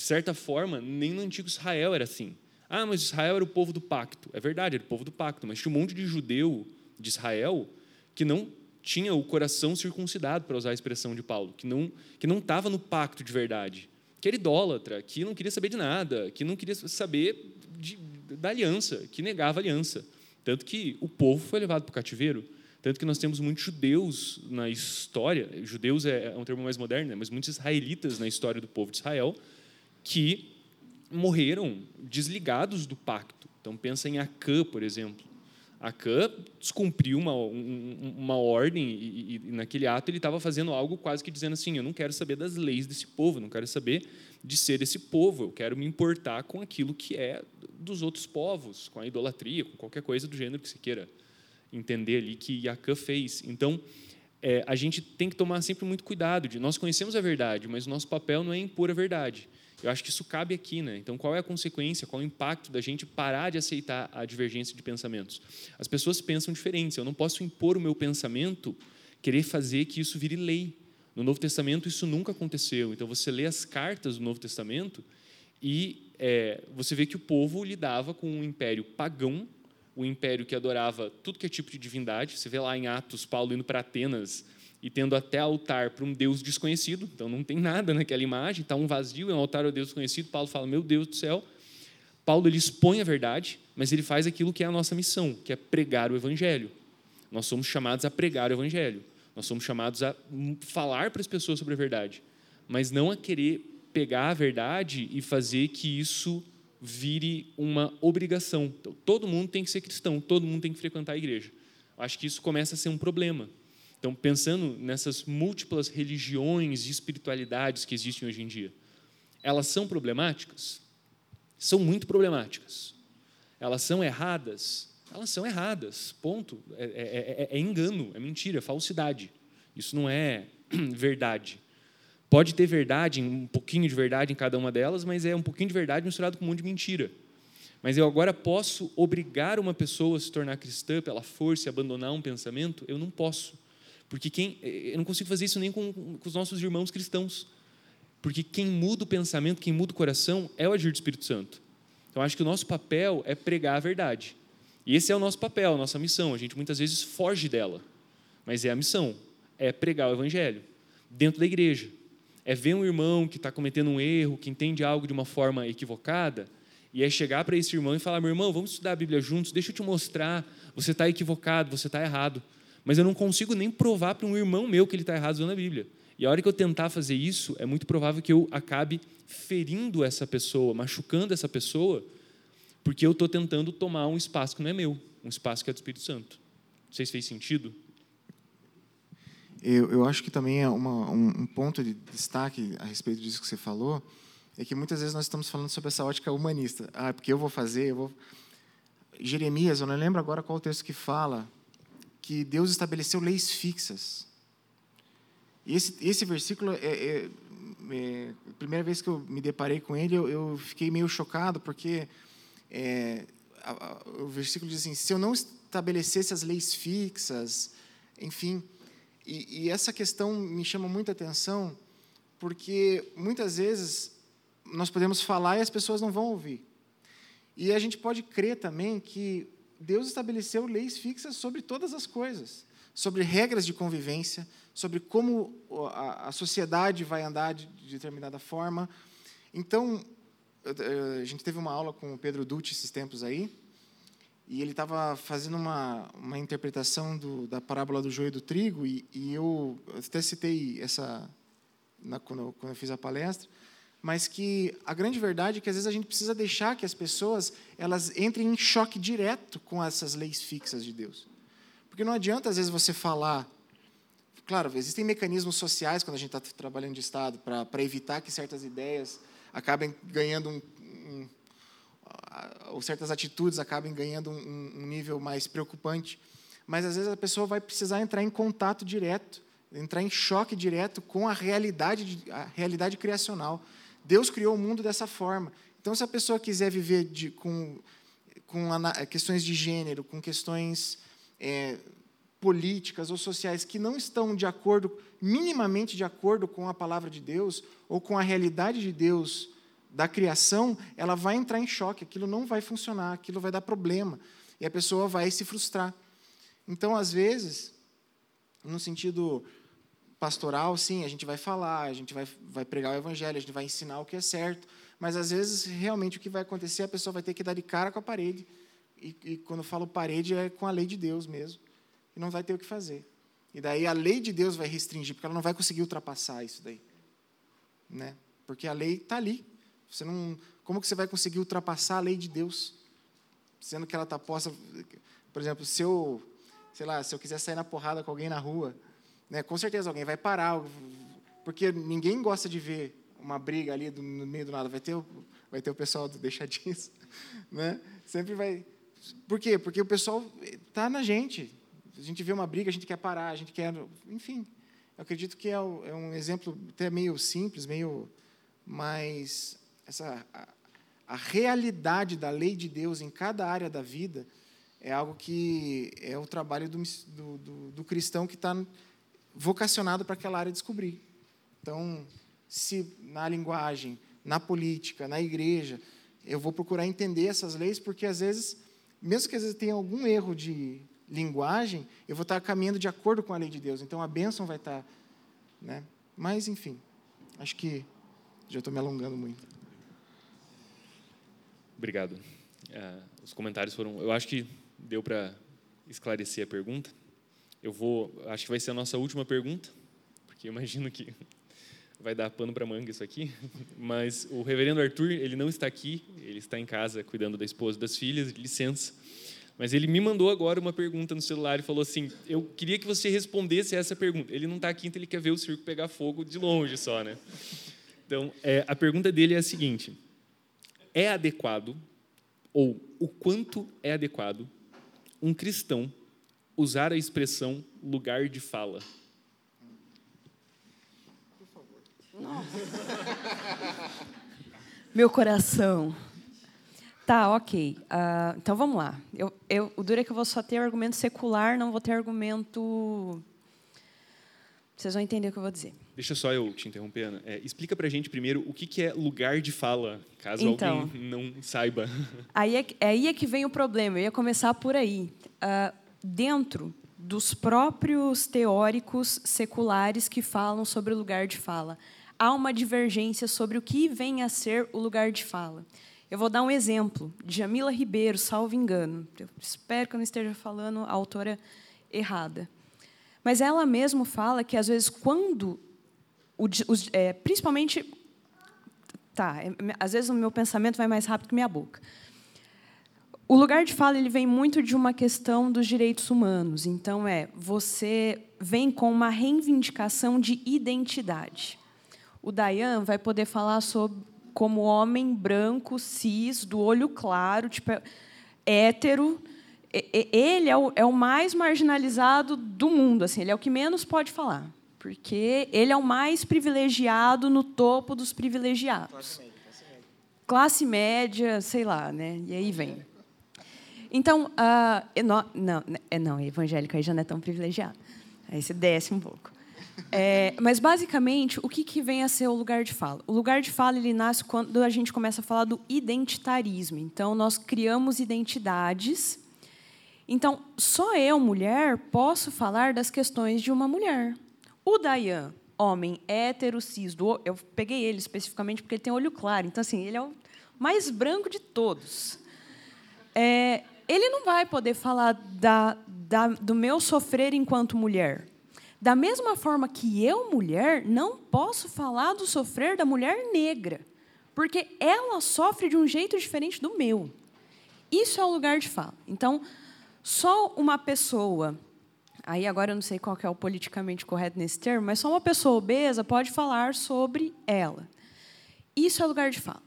De certa forma, nem no antigo Israel era assim. Ah, mas Israel era o povo do pacto. É verdade, era o povo do pacto, mas tinha um monte de judeu de Israel que não tinha o coração circuncidado, para usar a expressão de Paulo, que não que não estava no pacto de verdade, que era idólatra, que não queria saber de nada, que não queria saber de, da aliança, que negava a aliança. Tanto que o povo foi levado para o cativeiro. Tanto que nós temos muitos judeus na história, judeus é, é um termo mais moderno, né? mas muitos israelitas na história do povo de Israel, que morreram desligados do pacto. Então, pensa em Acã, por exemplo. Acã descumpriu uma, uma ordem e, e, naquele ato ele estava fazendo algo quase que dizendo assim, eu não quero saber das leis desse povo, não quero saber de ser esse povo, eu quero me importar com aquilo que é dos outros povos, com a idolatria, com qualquer coisa do gênero que você queira entender ali que Acã fez. Então, é, a gente tem que tomar sempre muito cuidado de nós conhecemos a verdade, mas o nosso papel não é impor a verdade. Eu acho que isso cabe aqui, né? Então, qual é a consequência, qual é o impacto da gente parar de aceitar a divergência de pensamentos? As pessoas pensam diferentes. Eu não posso impor o meu pensamento, querer fazer que isso vire lei. No Novo Testamento isso nunca aconteceu. Então, você lê as cartas do Novo Testamento e é, você vê que o povo lidava com um império pagão, um império que adorava tudo que é tipo de divindade. Você vê lá em Atos Paulo indo para Atenas e tendo até altar para um Deus desconhecido, então não tem nada naquela imagem, está um vazio, é um altar ao Deus desconhecido. Paulo fala: Meu Deus do céu. Paulo ele expõe a verdade, mas ele faz aquilo que é a nossa missão, que é pregar o Evangelho. Nós somos chamados a pregar o Evangelho. Nós somos chamados a falar para as pessoas sobre a verdade, mas não a querer pegar a verdade e fazer que isso vire uma obrigação. Então, todo mundo tem que ser cristão, todo mundo tem que frequentar a igreja. Eu acho que isso começa a ser um problema. Então, pensando nessas múltiplas religiões e espiritualidades que existem hoje em dia, elas são problemáticas? São muito problemáticas. Elas são erradas? Elas são erradas, ponto. É, é, é, é engano, é mentira, é falsidade. Isso não é verdade. Pode ter verdade, um pouquinho de verdade em cada uma delas, mas é um pouquinho de verdade misturado com um monte de mentira. Mas eu agora posso obrigar uma pessoa a se tornar cristã pela força e abandonar um pensamento? Eu não posso. Porque quem, eu não consigo fazer isso nem com, com os nossos irmãos cristãos. Porque quem muda o pensamento, quem muda o coração, é o agir do Espírito Santo. Então, acho que o nosso papel é pregar a verdade. E esse é o nosso papel, a nossa missão. A gente muitas vezes foge dela, mas é a missão é pregar o Evangelho dentro da igreja. É ver um irmão que está cometendo um erro, que entende algo de uma forma equivocada, e é chegar para esse irmão e falar: meu irmão, vamos estudar a Bíblia juntos, deixa eu te mostrar, você está equivocado, você está errado. Mas eu não consigo nem provar para um irmão meu que ele está errado usando a Bíblia. E a hora que eu tentar fazer isso, é muito provável que eu acabe ferindo essa pessoa, machucando essa pessoa, porque eu estou tentando tomar um espaço que não é meu, um espaço que é do Espírito Santo. Não sei se fez sentido. Eu, eu acho que também é uma, um, um ponto de destaque a respeito disso que você falou, é que muitas vezes nós estamos falando sobre essa ótica humanista. Ah, porque eu vou fazer, eu vou. Jeremias, eu não lembro agora qual o texto que fala que Deus estabeleceu leis fixas. Esse, esse versículo, é, é, é, a primeira vez que eu me deparei com ele, eu, eu fiquei meio chocado, porque é, a, a, o versículo diz assim: se eu não estabelecesse as leis fixas, enfim. E, e essa questão me chama muita atenção, porque muitas vezes nós podemos falar e as pessoas não vão ouvir. E a gente pode crer também que Deus estabeleceu leis fixas sobre todas as coisas, sobre regras de convivência, sobre como a, sociedade vai andar de, determinada forma. Então, a gente teve uma aula com o Pedro Dutti esses tempos aí, e ele estava fazendo uma, uma interpretação do, da parábola do joio e do trigo, e, e eu até citei essa na, quando, quando eu fiz a palestra, mas que a grande verdade é que às vezes a gente precisa deixar que as pessoas elas entrem em choque direto com essas leis fixas de Deus. Porque não adianta às vezes você falar Claro, existem mecanismos sociais quando a gente está trabalhando de Estado para evitar que certas ideias acabem ganhando um, um, ou certas atitudes acabem ganhando um, um, nível mais preocupante. Mas às vezes a pessoa vai precisar entrar em contato direto, entrar em choque direto com a realidade, a realidade criacional. Deus criou o mundo dessa forma. Então, se a pessoa quiser viver de, com, com questões de gênero, com questões é, políticas ou sociais que não estão de acordo, minimamente de acordo com a palavra de Deus ou com a realidade de Deus da criação, ela vai entrar em choque, aquilo não vai funcionar, aquilo vai dar problema, e a pessoa vai se frustrar. Então, às vezes, no sentido pastoral, sim, a gente vai falar, a gente vai, vai pregar o evangelho, a gente vai ensinar o que é certo, mas às vezes, realmente, o que vai acontecer, a pessoa vai ter que dar de cara com a parede, e, e quando eu falo parede, é com a lei de Deus mesmo, e não vai ter o que fazer. E daí a lei de Deus vai restringir, porque ela não vai conseguir ultrapassar isso daí. Né? Porque a lei está ali, você não, como que você vai conseguir ultrapassar a lei de Deus, sendo que ela está posta? Por exemplo, se eu, sei lá, se eu quiser sair na porrada com alguém na rua, né, com certeza alguém vai parar, porque ninguém gosta de ver uma briga ali no meio do nada. Vai ter o, vai ter o pessoal do deixa disso, né? Sempre vai. Por quê? Porque o pessoal está na gente. A gente vê uma briga, a gente quer parar, a gente quer, enfim. Eu acredito que é, é um exemplo até meio simples, meio, mas essa a, a, realidade da lei de Deus em cada área da vida é algo que é o trabalho do, do, do, do cristão que está vocacionado para aquela área descobrir. Então, se na linguagem, na política, na igreja, eu vou procurar entender essas leis, porque às vezes, mesmo que às vezes tenha algum erro de linguagem, eu vou estar caminhando de acordo com a lei de Deus. Então a bênção vai estar. Né? Mas, enfim, acho que já estou me alongando muito. Obrigado. Uh, os comentários foram. Eu acho que deu para esclarecer a pergunta. Eu vou. Acho que vai ser a nossa última pergunta, porque imagino que vai dar pano para manga isso aqui. Mas o reverendo Arthur, ele não está aqui, ele está em casa cuidando da esposa e das filhas, licença. Mas ele me mandou agora uma pergunta no celular e falou assim: Eu queria que você respondesse essa pergunta. Ele não está aqui, então ele quer ver o circo pegar fogo de longe só, né? Então, é, a pergunta dele é a seguinte é adequado, ou o quanto é adequado, um cristão usar a expressão lugar de fala? Meu coração. Tá, ok. Uh, então vamos lá. Eu, eu, o duro é que eu vou só ter argumento secular, não vou ter argumento. Vocês vão entender o que eu vou dizer. Deixa só eu te interromper, Ana. É, explica para a gente primeiro o que, que é lugar de fala, caso então, alguém não saiba. Aí é, aí é que vem o problema. Eu ia começar por aí. Uh, dentro dos próprios teóricos seculares que falam sobre o lugar de fala, há uma divergência sobre o que vem a ser o lugar de fala. Eu vou dar um exemplo. Jamila Ribeiro, salvo engano. Eu espero que eu não esteja falando a autora errada. Mas ela mesma fala que, às vezes, quando. Os, é, principalmente. Tá, é, às vezes o meu pensamento vai mais rápido que minha boca. O lugar de fala ele vem muito de uma questão dos direitos humanos. Então, é você vem com uma reivindicação de identidade. O Dayan vai poder falar sobre como homem branco, cis, do olho claro, tipo, hétero. Ele é o, é o mais marginalizado do mundo, assim, ele é o que menos pode falar, porque ele é o mais privilegiado no topo dos privilegiados. Classe média, classe média, classe média sei lá, né? E aí vem. Então, uh, não, não, não, evangélico aí já não é tão privilegiado. Aí você desce um pouco. É, mas, basicamente, o que, que vem a ser o lugar de fala? O lugar de fala ele nasce quando a gente começa a falar do identitarismo. Então, nós criamos identidades. Então, só eu, mulher, posso falar das questões de uma mulher. O Dayan, homem hétero, cis, do, eu peguei ele especificamente porque ele tem olho claro. Então, assim, ele é o mais branco de todos. É, ele não vai poder falar da, da, do meu sofrer enquanto mulher. Da mesma forma que eu, mulher, não posso falar do sofrer da mulher negra, porque ela sofre de um jeito diferente do meu. Isso é o lugar de fala. Então, só uma pessoa, aí agora eu não sei qual é o politicamente correto nesse termo, mas só uma pessoa obesa pode falar sobre ela. Isso é lugar de fala.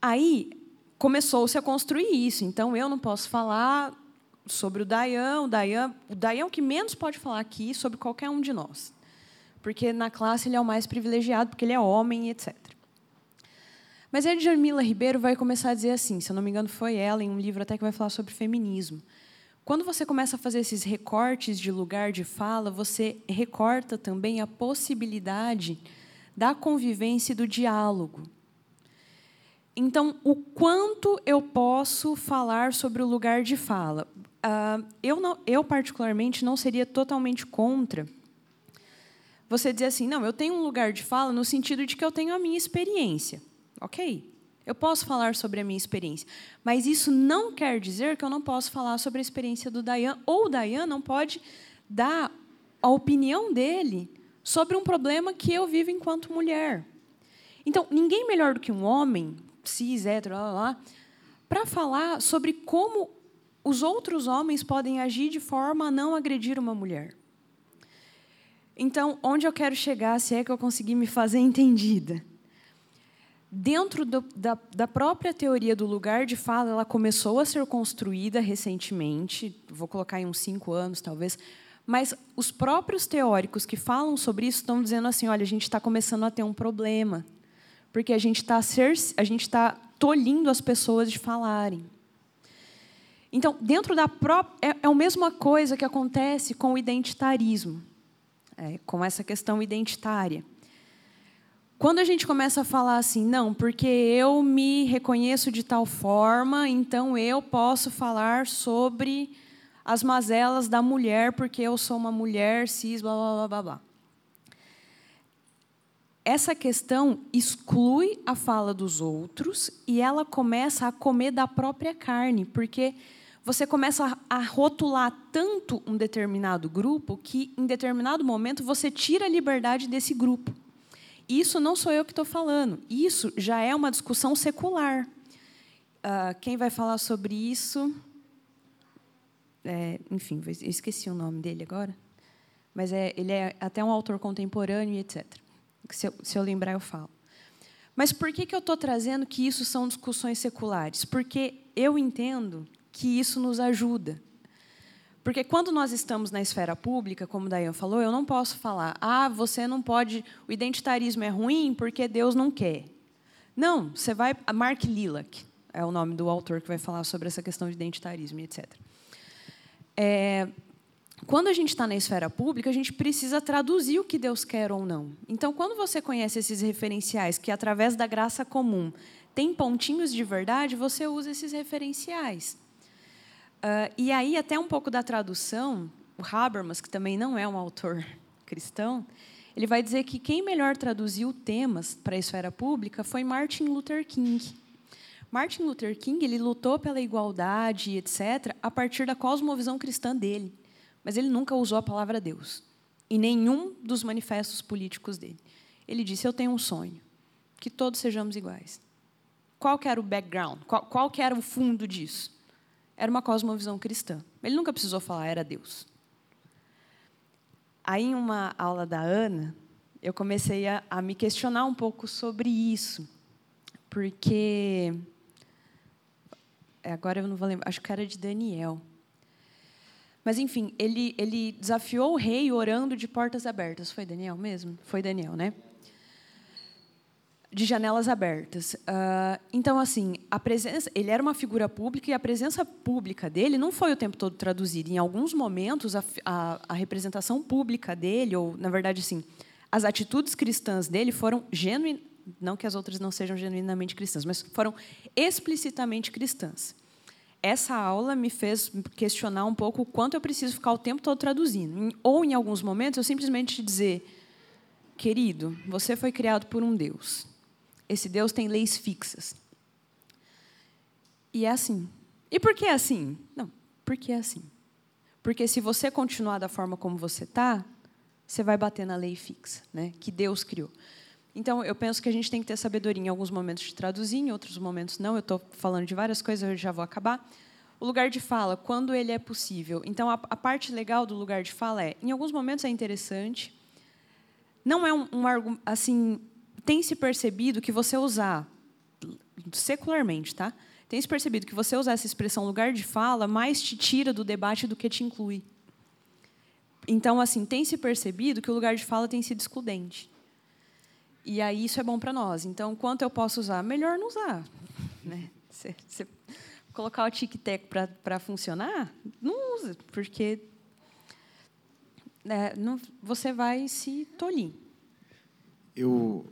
Aí começou-se a construir isso. Então, eu não posso falar sobre o Dayan. O Dayan, o Dayan é o que menos pode falar aqui sobre qualquer um de nós. Porque na classe ele é o mais privilegiado, porque ele é homem, etc. Mas a Jamila Ribeiro vai começar a dizer assim, se eu não me engano foi ela, em um livro até que vai falar sobre feminismo. Quando você começa a fazer esses recortes de lugar de fala, você recorta também a possibilidade da convivência e do diálogo. Então, o quanto eu posso falar sobre o lugar de fala? Uh, eu, não, eu, particularmente, não seria totalmente contra você dizer assim, não, eu tenho um lugar de fala no sentido de que eu tenho a minha experiência. Ok, eu posso falar sobre a minha experiência, mas isso não quer dizer que eu não posso falar sobre a experiência do Dayan, ou o Dayan não pode dar a opinião dele sobre um problema que eu vivo enquanto mulher. Então, ninguém melhor do que um homem, cis, hétero, lá, lá, lá para falar sobre como os outros homens podem agir de forma a não agredir uma mulher. Então, onde eu quero chegar, se é que eu conseguir me fazer entendida? Dentro do, da, da própria teoria do lugar de fala, ela começou a ser construída recentemente, vou colocar em uns cinco anos, talvez, mas os próprios teóricos que falam sobre isso estão dizendo assim: olha, a gente está começando a ter um problema, porque a gente está tá tolhindo as pessoas de falarem. Então, dentro da própria. É, é a mesma coisa que acontece com o identitarismo, é, com essa questão identitária. Quando a gente começa a falar assim, não, porque eu me reconheço de tal forma, então eu posso falar sobre as mazelas da mulher, porque eu sou uma mulher cis, blá, blá, blá, blá, blá. Essa questão exclui a fala dos outros e ela começa a comer da própria carne, porque você começa a rotular tanto um determinado grupo que, em determinado momento, você tira a liberdade desse grupo. Isso não sou eu que estou falando. Isso já é uma discussão secular. Uh, quem vai falar sobre isso? É, enfim, esqueci o nome dele agora. Mas é, ele é até um autor contemporâneo etc. Se eu, se eu lembrar, eu falo. Mas por que, que eu estou trazendo que isso são discussões seculares? Porque eu entendo que isso nos ajuda. Porque quando nós estamos na esfera pública, como Dayan falou, eu não posso falar, ah, você não pode, o identitarismo é ruim porque Deus não quer. Não, você vai. Mark Lilac é o nome do autor que vai falar sobre essa questão de identitarismo etc. É, quando a gente está na esfera pública, a gente precisa traduzir o que Deus quer ou não. Então, quando você conhece esses referenciais que, através da graça comum, tem pontinhos de verdade, você usa esses referenciais. Uh, e aí, até um pouco da tradução, o Habermas, que também não é um autor cristão, ele vai dizer que quem melhor traduziu temas para a esfera pública foi Martin Luther King. Martin Luther King ele lutou pela igualdade, etc., a partir da cosmovisão cristã dele, mas ele nunca usou a palavra Deus em nenhum dos manifestos políticos dele. Ele disse: Eu tenho um sonho, que todos sejamos iguais. Qual que era o background? Qual, qual que era o fundo disso? era uma cosmovisão cristã. Ele nunca precisou falar, era Deus. Aí, em uma aula da Ana, eu comecei a, a me questionar um pouco sobre isso, porque. É, agora eu não vou lembrar, acho que era de Daniel. Mas, enfim, ele, ele desafiou o rei orando de portas abertas. Foi Daniel mesmo? Foi Daniel, né? de janelas abertas. Uh, então, assim, a presença, ele era uma figura pública e a presença pública dele não foi o tempo todo traduzida. Em alguns momentos, a, a, a representação pública dele, ou na verdade, assim, as atitudes cristãs dele foram genuínas, não que as outras não sejam genuinamente cristãs, mas foram explicitamente cristãs. Essa aula me fez questionar um pouco o quanto eu preciso ficar o tempo todo traduzindo. Ou, em alguns momentos, eu simplesmente dizer, querido, você foi criado por um Deus esse Deus tem leis fixas. E é assim. E por que é assim? Não, porque é assim. Porque se você continuar da forma como você está, você vai bater na lei fixa, né, que Deus criou. Então, eu penso que a gente tem que ter sabedoria em alguns momentos de traduzir, em outros momentos não. Eu estou falando de várias coisas, eu já vou acabar. O lugar de fala, quando ele é possível. Então, a, a parte legal do lugar de fala é, em alguns momentos é interessante. Não é um, um assim tem se percebido que você usar, secularmente, tá? Tem se percebido que você usar essa expressão lugar de fala mais te tira do debate do que te inclui. Então, assim, tem se percebido que o lugar de fala tem sido excludente. E aí isso é bom para nós. Então, quanto eu posso usar? Melhor não usar. Né? Você, colocar o tic-tac para funcionar, não usa, porque é, não, você vai se tolir. Eu,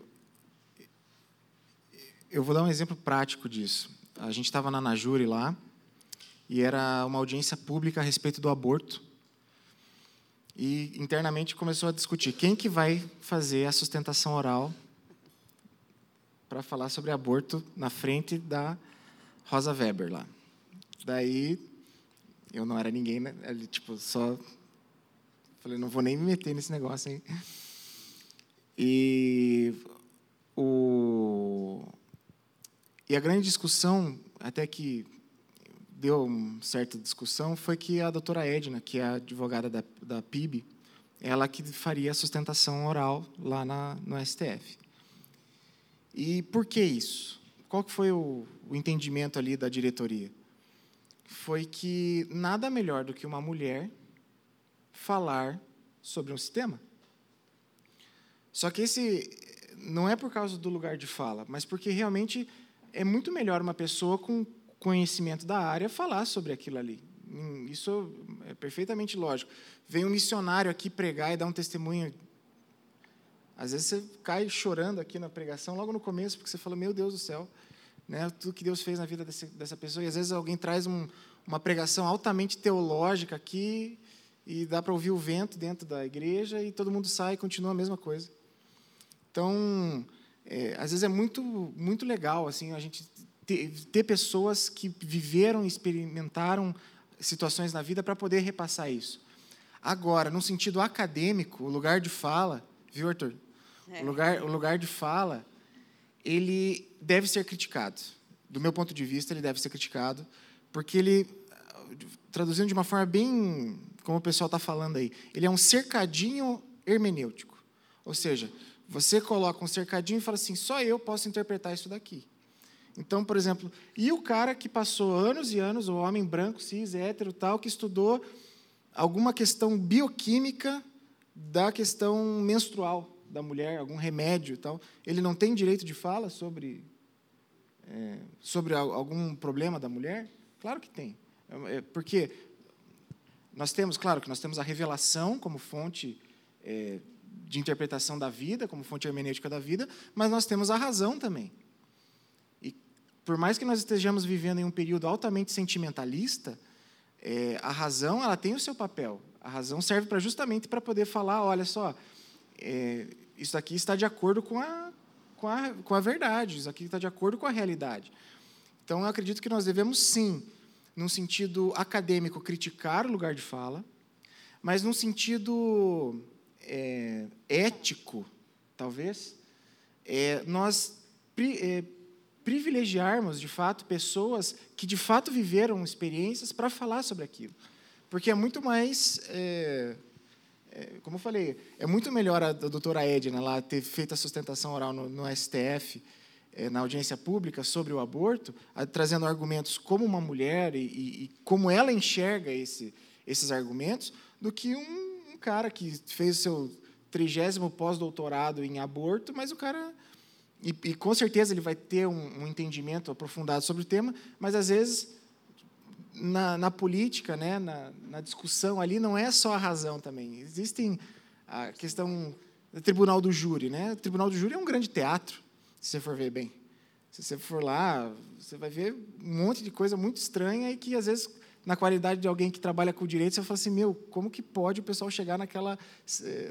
eu vou dar um exemplo prático disso. A gente estava na Najuri lá e era uma audiência pública a respeito do aborto. E internamente começou a discutir quem que vai fazer a sustentação oral para falar sobre aborto na frente da Rosa Weber lá. Daí eu não era ninguém, né? Ele, tipo, só falei, não vou nem me meter nesse negócio aí. E o e a grande discussão, até que deu uma certa discussão, foi que a doutora Edna, que é a advogada da, da PIB, ela que faria a sustentação oral lá na, no STF. E por que isso? Qual que foi o, o entendimento ali da diretoria? Foi que nada melhor do que uma mulher falar sobre um sistema. Só que esse não é por causa do lugar de fala, mas porque realmente é muito melhor uma pessoa com conhecimento da área falar sobre aquilo ali. Hum, isso é perfeitamente lógico. Vem um missionário aqui pregar e dar um testemunho. Às vezes você cai chorando aqui na pregação, logo no começo, porque você fala: Meu Deus do céu, né, tudo que Deus fez na vida desse, dessa pessoa. E às vezes alguém traz um, uma pregação altamente teológica aqui, e dá para ouvir o vento dentro da igreja, e todo mundo sai e continua a mesma coisa. Então, é, às vezes é muito muito legal assim a gente ter, ter pessoas que viveram, experimentaram situações na vida para poder repassar isso. Agora, no sentido acadêmico, o lugar de fala, viu, Arthur? É. O lugar o lugar de fala, ele deve ser criticado. Do meu ponto de vista, ele deve ser criticado, porque ele traduzindo de uma forma bem como o pessoal está falando aí, ele é um cercadinho hermenêutico. Ou seja, você coloca um cercadinho e fala assim: só eu posso interpretar isso daqui. Então, por exemplo, e o cara que passou anos e anos, o homem branco, cis, hétero, tal, que estudou alguma questão bioquímica da questão menstrual da mulher, algum remédio e tal, ele não tem direito de fala sobre, é, sobre algum problema da mulher? Claro que tem. É, porque nós temos, claro, que nós temos a revelação como fonte é, de interpretação da vida, como fonte hermenêutica da vida, mas nós temos a razão também. E por mais que nós estejamos vivendo em um período altamente sentimentalista, é, a razão ela tem o seu papel. A razão serve para justamente para poder falar, olha só, é, isso aqui está de acordo com a, com, a, com a verdade, isso aqui está de acordo com a realidade. Então, eu acredito que nós devemos, sim, num sentido acadêmico, criticar o lugar de fala, mas num sentido é, ético, talvez, é, nós pri, é, privilegiarmos, de fato, pessoas que, de fato, viveram experiências para falar sobre aquilo. Porque é muito mais é, como eu falei, é muito melhor a, doutora Edna lá ter feito a sustentação oral no, no STF, é, na audiência pública, sobre o aborto, a, trazendo argumentos como uma mulher e, e, e como ela enxerga esse, esses argumentos, do que um, um cara que fez o seu trigésimo pós-doutorado em aborto, mas o cara. E, e, com certeza ele vai ter um, um entendimento aprofundado sobre o tema, mas às vezes na, na política, né, na, na, discussão ali, não é só a razão também. Existem a questão do tribunal do júri. Né? O tribunal do júri é um grande teatro, se você for ver bem. Se você for lá, você vai ver um monte de coisa muito estranha e que, às vezes, na qualidade de alguém que trabalha com direito, você fala assim, meu, como que pode o pessoal chegar naquela,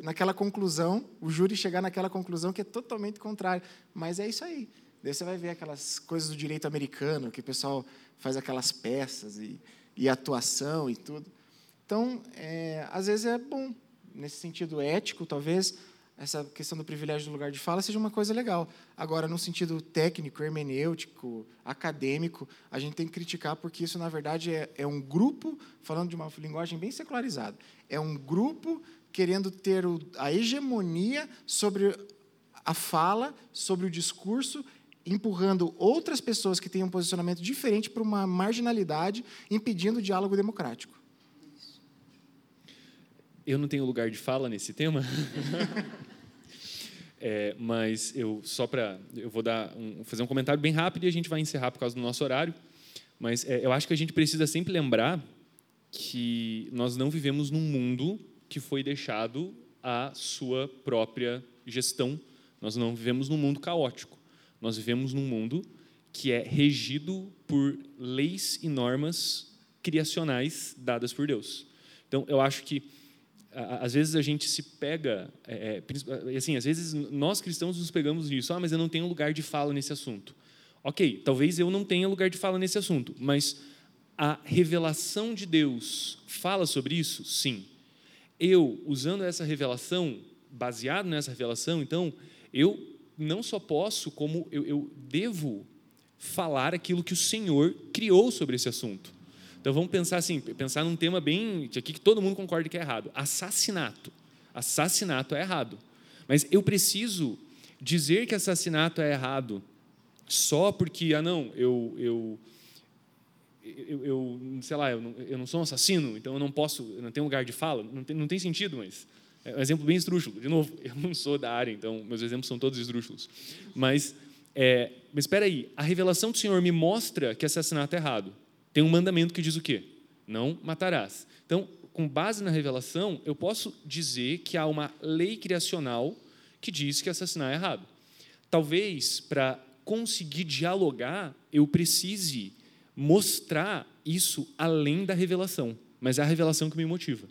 naquela conclusão, o júri chegar naquela conclusão que é totalmente contrária. Mas é isso aí. Daí você vai ver aquelas coisas do direito americano, que o pessoal faz aquelas peças e, e atuação e tudo. Então, é, às vezes é bom, nesse sentido ético, talvez, essa questão do privilégio do lugar de fala seja uma coisa legal. Agora, no sentido técnico, hermenêutico, acadêmico, a gente tem que criticar porque isso, na verdade, é, é um grupo, falando de uma linguagem bem secularizada, é um grupo querendo ter o, a hegemonia sobre a fala, sobre o discurso empurrando outras pessoas que têm um posicionamento diferente para uma marginalidade, impedindo o diálogo democrático. Eu não tenho lugar de fala nesse tema. é, mas eu só para eu vou dar um, fazer um comentário bem rápido e a gente vai encerrar por causa do nosso horário. Mas é, eu acho que a gente precisa sempre lembrar que nós não vivemos num mundo que foi deixado à sua própria gestão. Nós não vivemos num mundo caótico. Nós vivemos num mundo que é regido por leis e normas criacionais dadas por Deus. Então, eu acho que às vezes a gente se pega, é, é assim, às vezes nós cristãos nos pegamos nisso. Ah, mas eu não tenho lugar de fala nesse assunto. Ok, talvez eu não tenha lugar de fala nesse assunto, mas a revelação de Deus fala sobre isso? Sim. Eu, usando essa revelação, baseado nessa revelação, então, eu não só posso, como eu, eu devo falar aquilo que o Senhor criou sobre esse assunto. Então vamos pensar assim, pensar num tema bem aqui que todo mundo concorda que é errado. Assassinato. Assassinato é errado. Mas eu preciso dizer que assassinato é errado só porque ah não, eu eu eu, eu sei lá, eu não, eu não sou um assassino, então eu não posso, eu não tenho lugar de fala. Não tem, não tem sentido, mas é um exemplo bem esdrúxulo. De novo, eu não sou da área, então meus exemplos são todos esdrúxulos. Mas, é, mas espera aí, a revelação do Senhor me mostra que assassinato é errado. Tem um mandamento que diz o quê? Não matarás. Então, com base na revelação, eu posso dizer que há uma lei criacional que diz que assassinar é errado. Talvez, para conseguir dialogar, eu precise mostrar isso além da revelação, mas é a revelação que me motiva.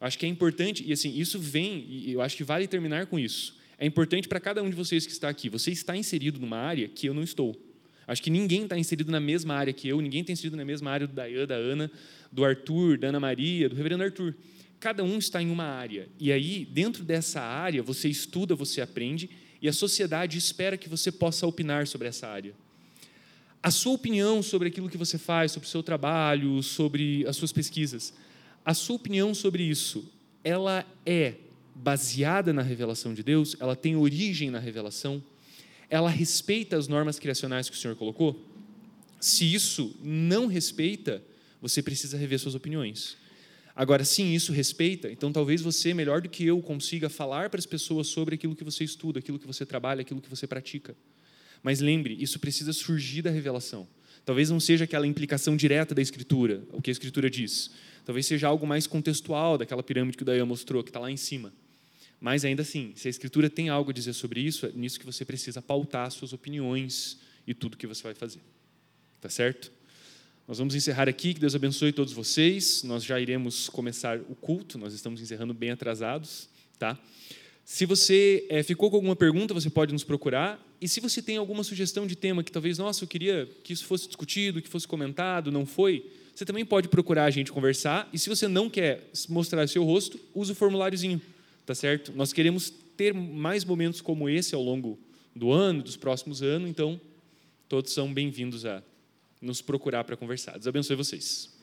Acho que é importante, e assim, isso vem, e eu acho que vale terminar com isso. É importante para cada um de vocês que está aqui. Você está inserido numa área que eu não estou. Acho que ninguém está inserido na mesma área que eu, ninguém está inserido na mesma área do Dayan, da Ana, do Arthur, da Ana Maria, do reverendo Arthur. Cada um está em uma área. E aí, dentro dessa área, você estuda, você aprende, e a sociedade espera que você possa opinar sobre essa área. A sua opinião sobre aquilo que você faz, sobre o seu trabalho, sobre as suas pesquisas, a sua opinião sobre isso, ela é baseada na revelação de Deus? Ela tem origem na revelação? Ela respeita as normas criacionais que o Senhor colocou? Se isso não respeita, você precisa rever suas opiniões. Agora, sim, isso respeita, então talvez você, melhor do que eu, consiga falar para as pessoas sobre aquilo que você estuda, aquilo que você trabalha, aquilo que você pratica. Mas lembre, isso precisa surgir da revelação. Talvez não seja aquela implicação direta da Escritura, o que a Escritura diz. Talvez seja algo mais contextual daquela pirâmide que o Dayan mostrou, que está lá em cima. Mas ainda assim, se a Escritura tem algo a dizer sobre isso, é nisso que você precisa pautar suas opiniões e tudo que você vai fazer. Tá certo? Nós vamos encerrar aqui, que Deus abençoe todos vocês. Nós já iremos começar o culto, nós estamos encerrando bem atrasados, tá? Se você é, ficou com alguma pergunta, você pode nos procurar. E se você tem alguma sugestão de tema que talvez, nossa, eu queria que isso fosse discutido, que fosse comentado, não foi, você também pode procurar a gente conversar. E se você não quer mostrar seu rosto, use o formuláriozinho, tá certo? Nós queremos ter mais momentos como esse ao longo do ano, dos próximos anos, então todos são bem-vindos a nos procurar para conversar. Deus abençoe vocês.